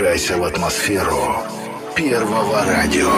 Погружайся в атмосферу первого радио.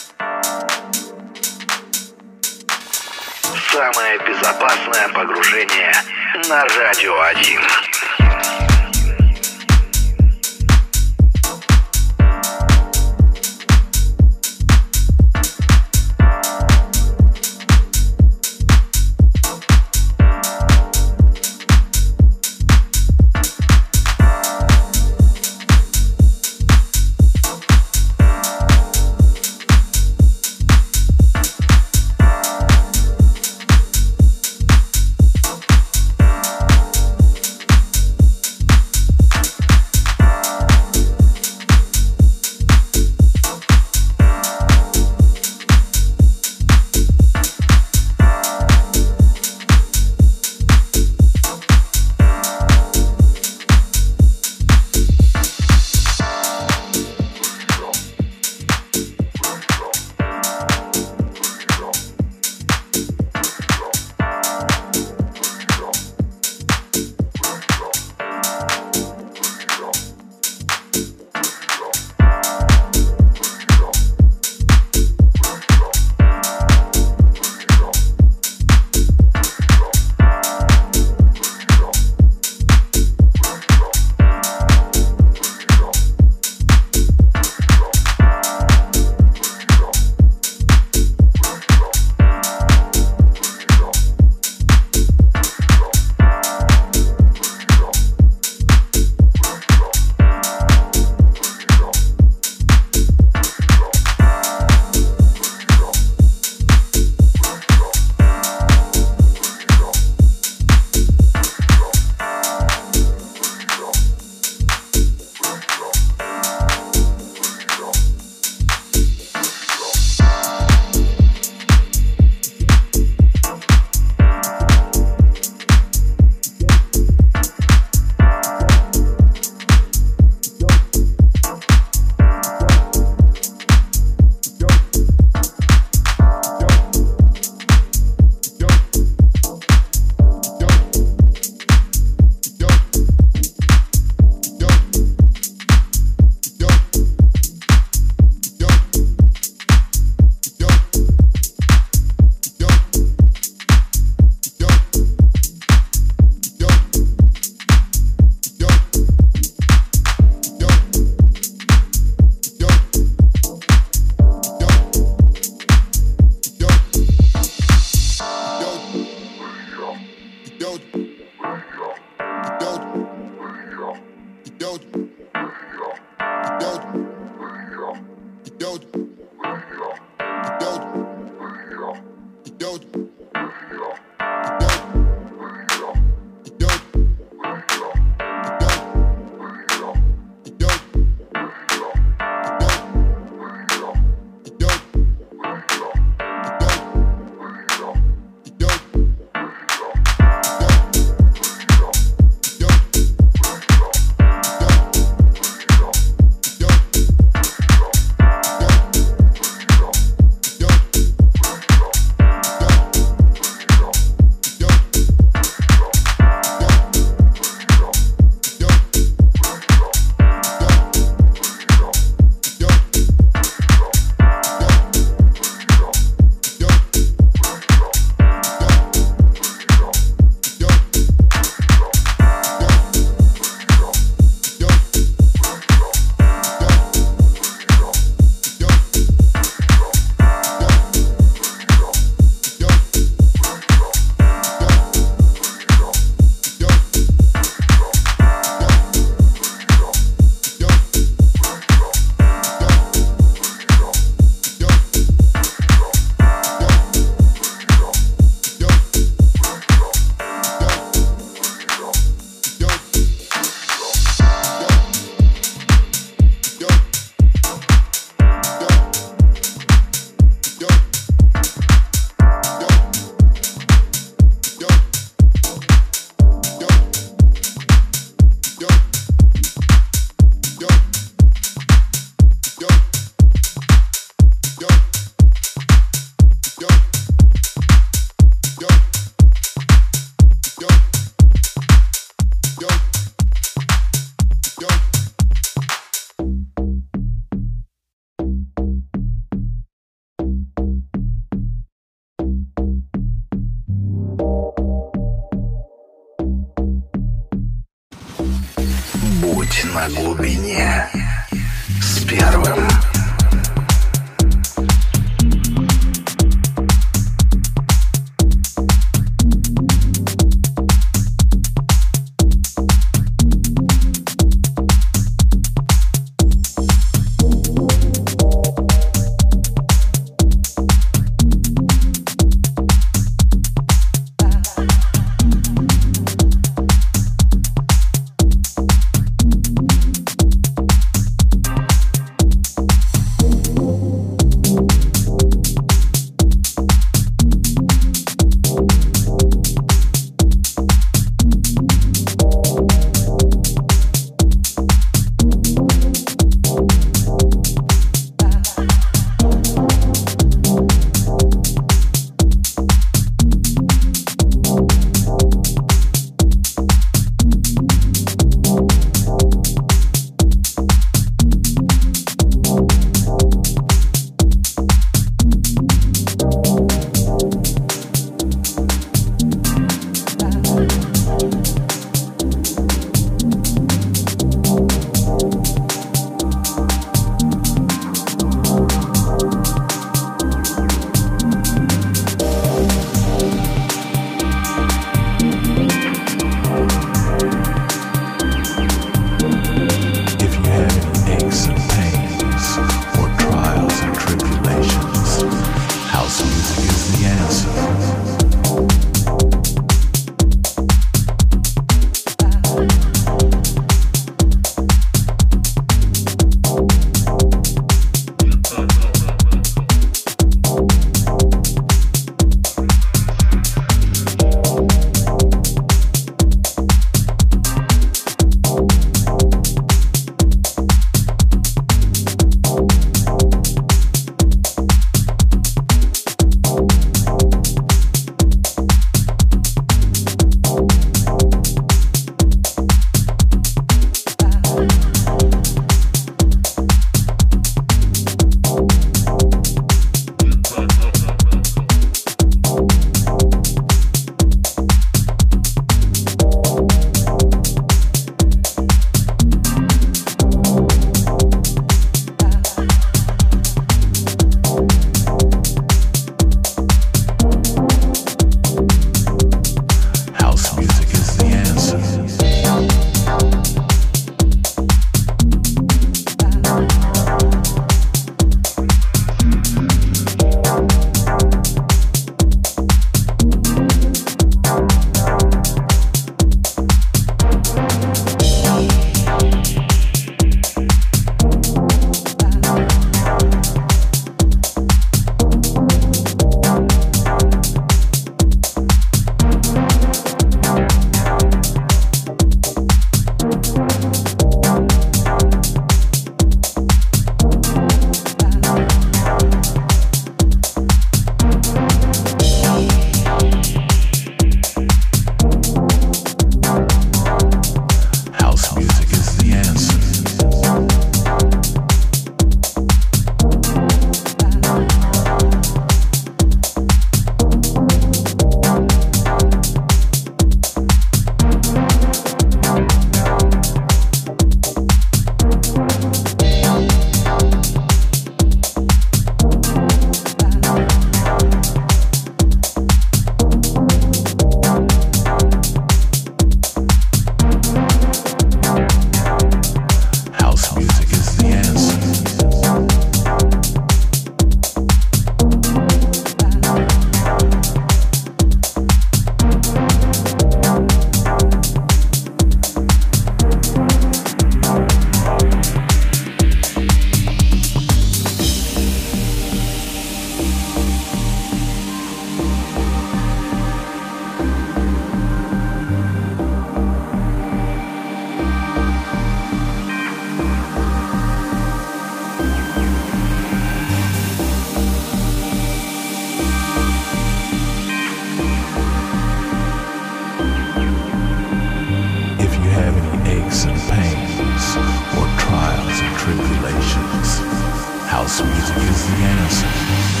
House music is the answer.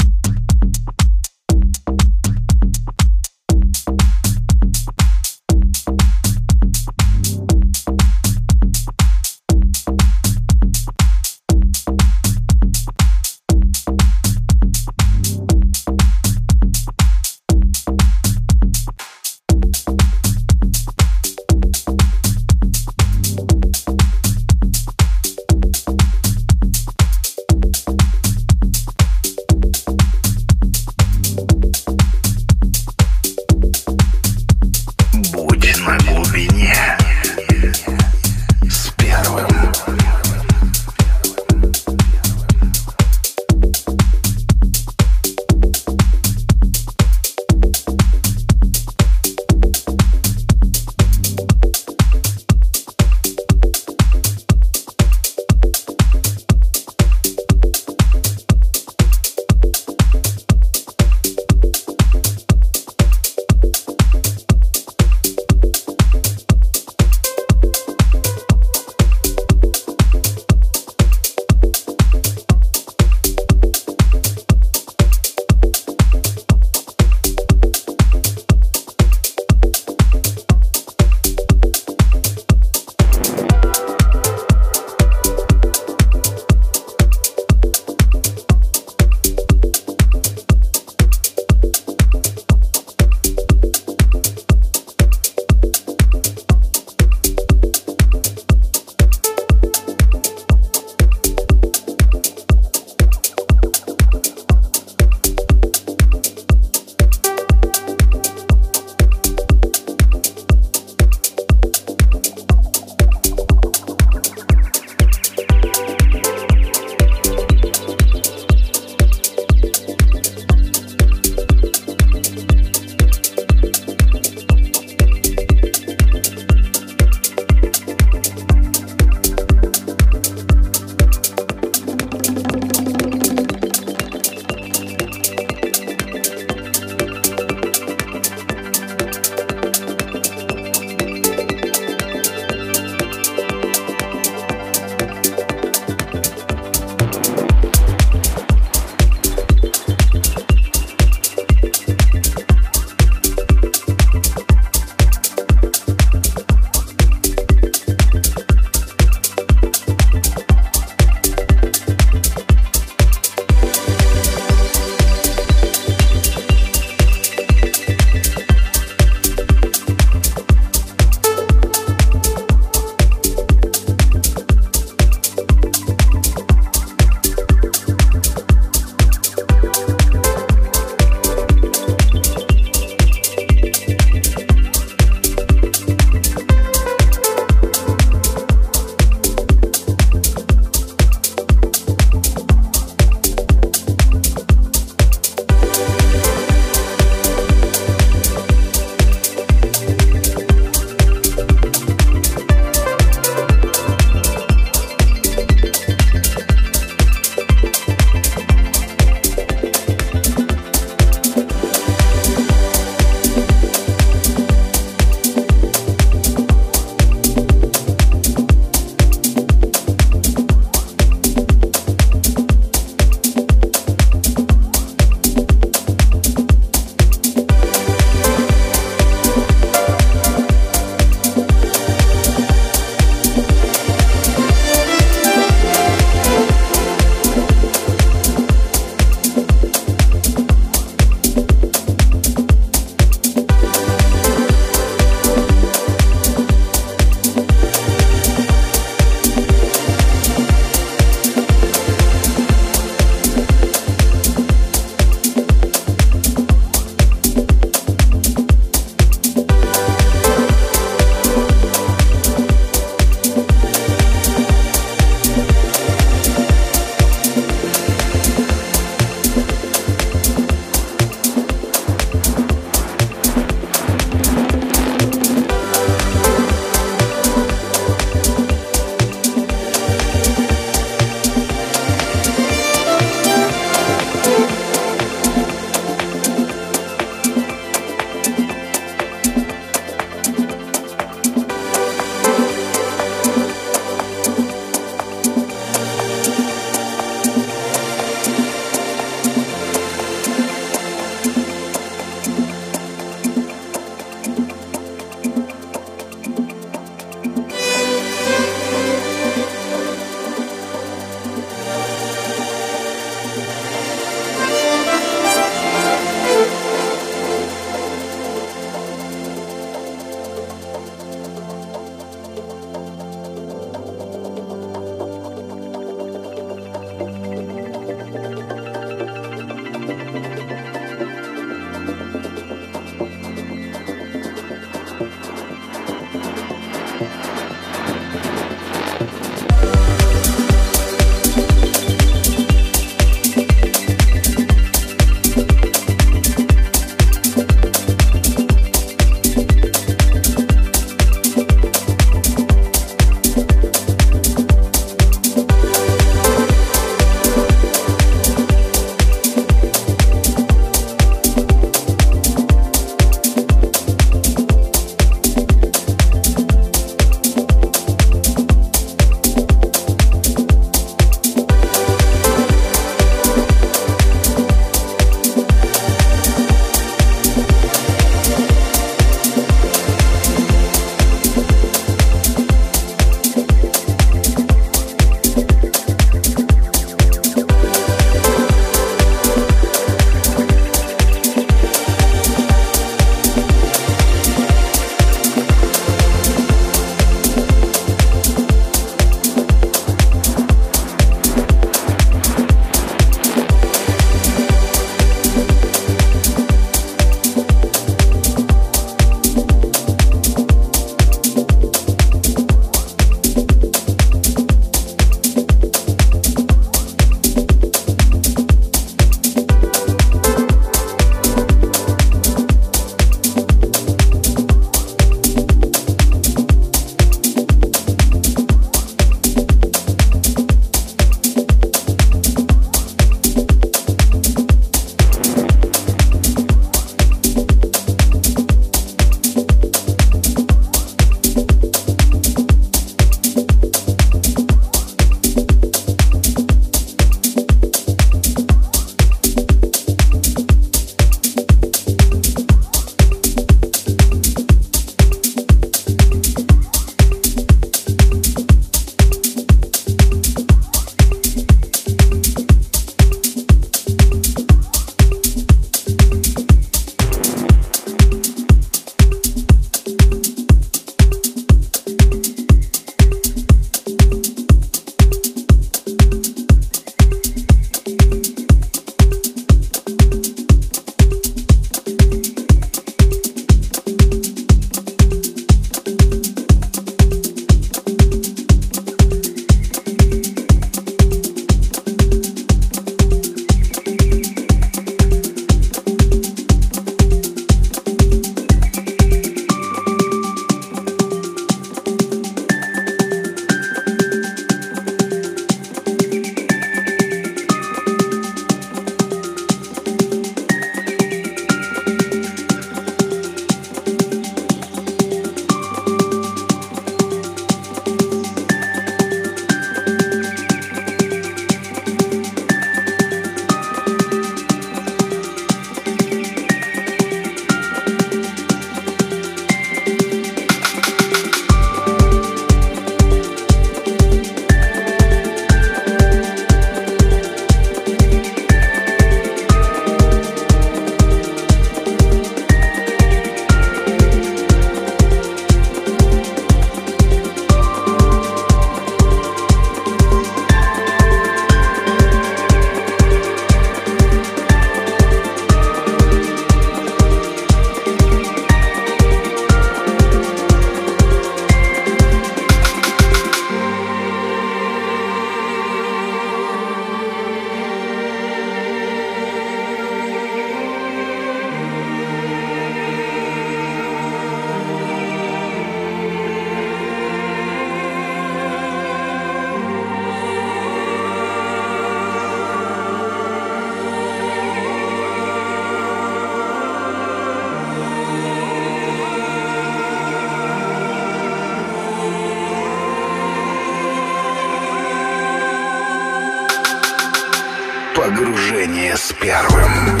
Погружение с первым.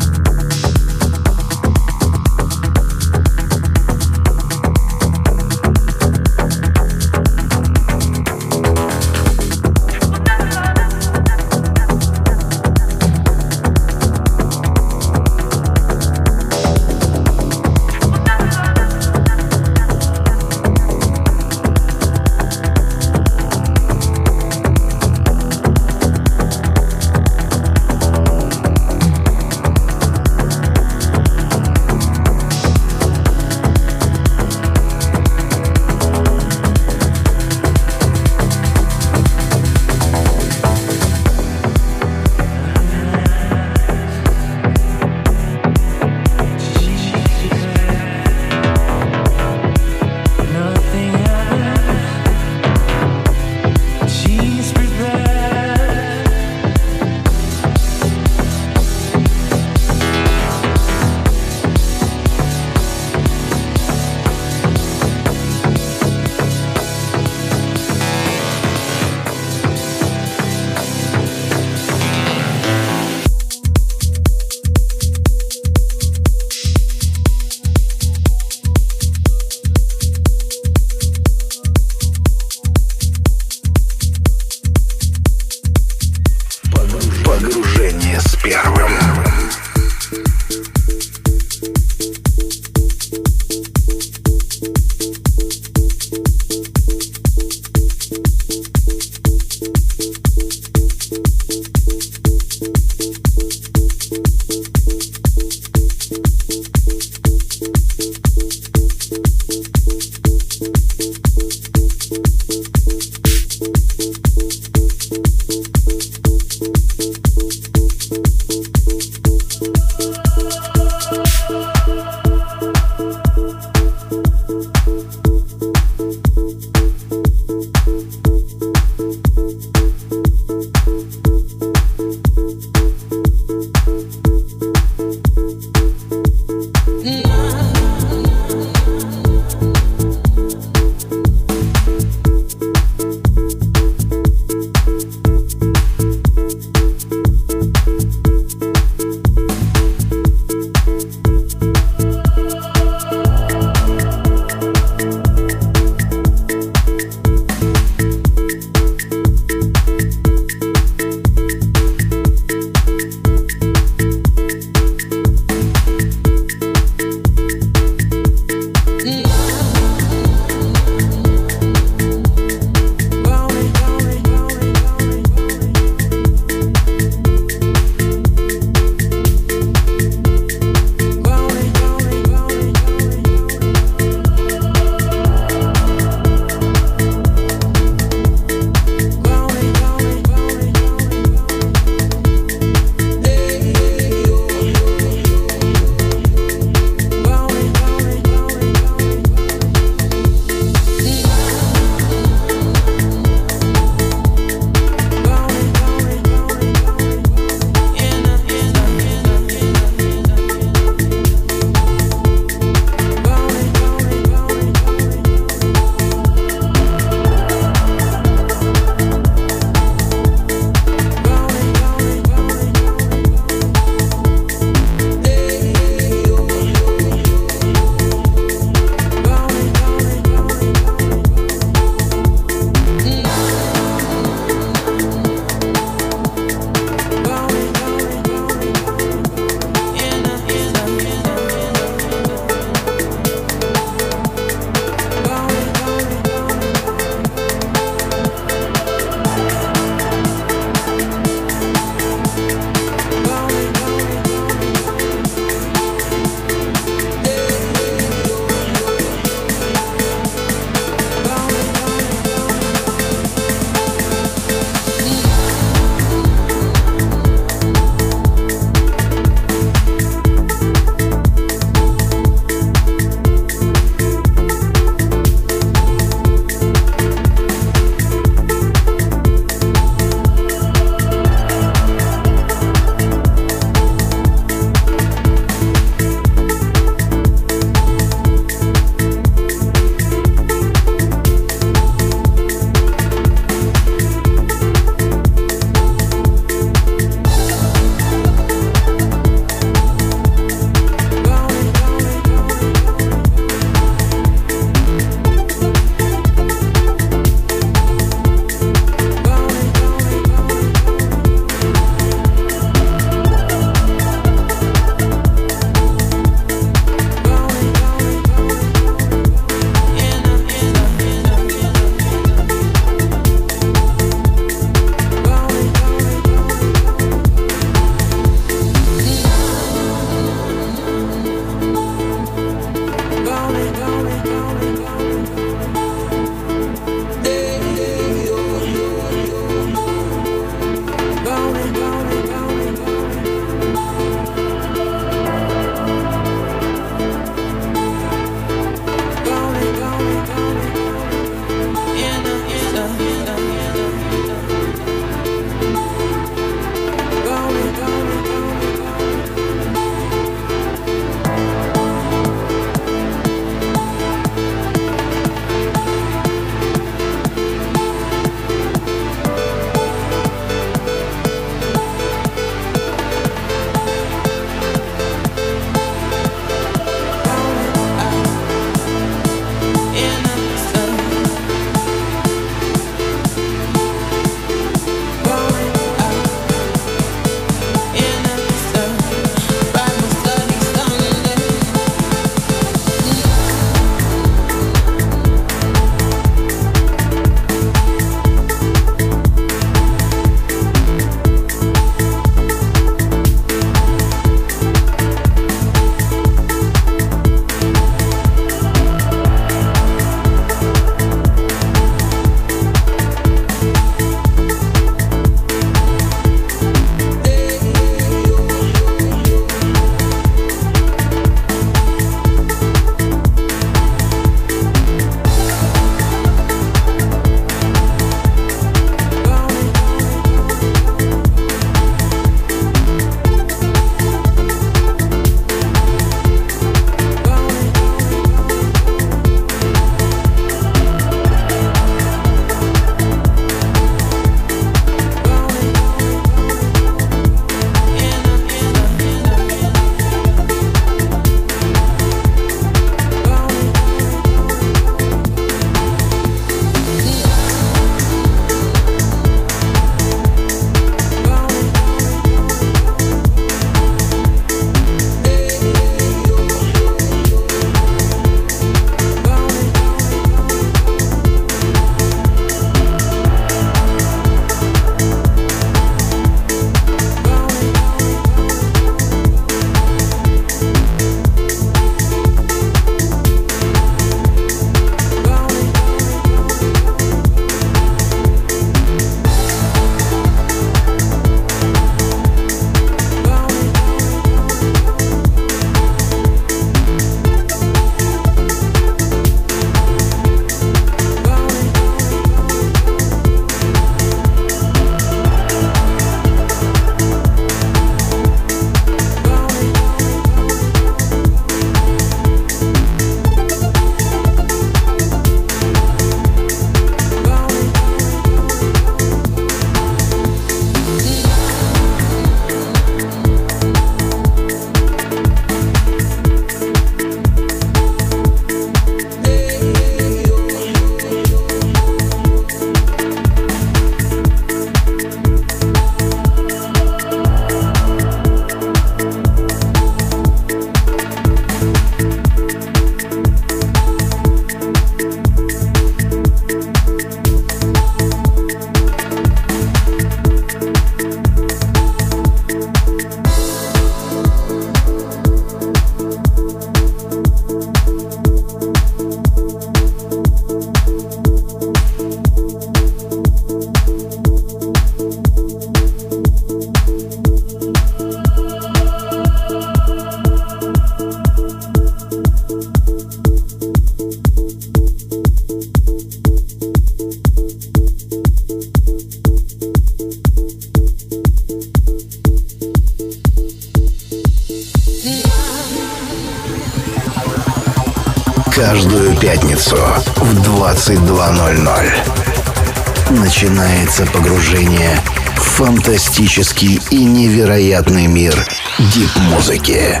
Фантастический и невероятный мир дип-музыки.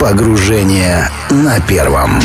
Погружение на первом.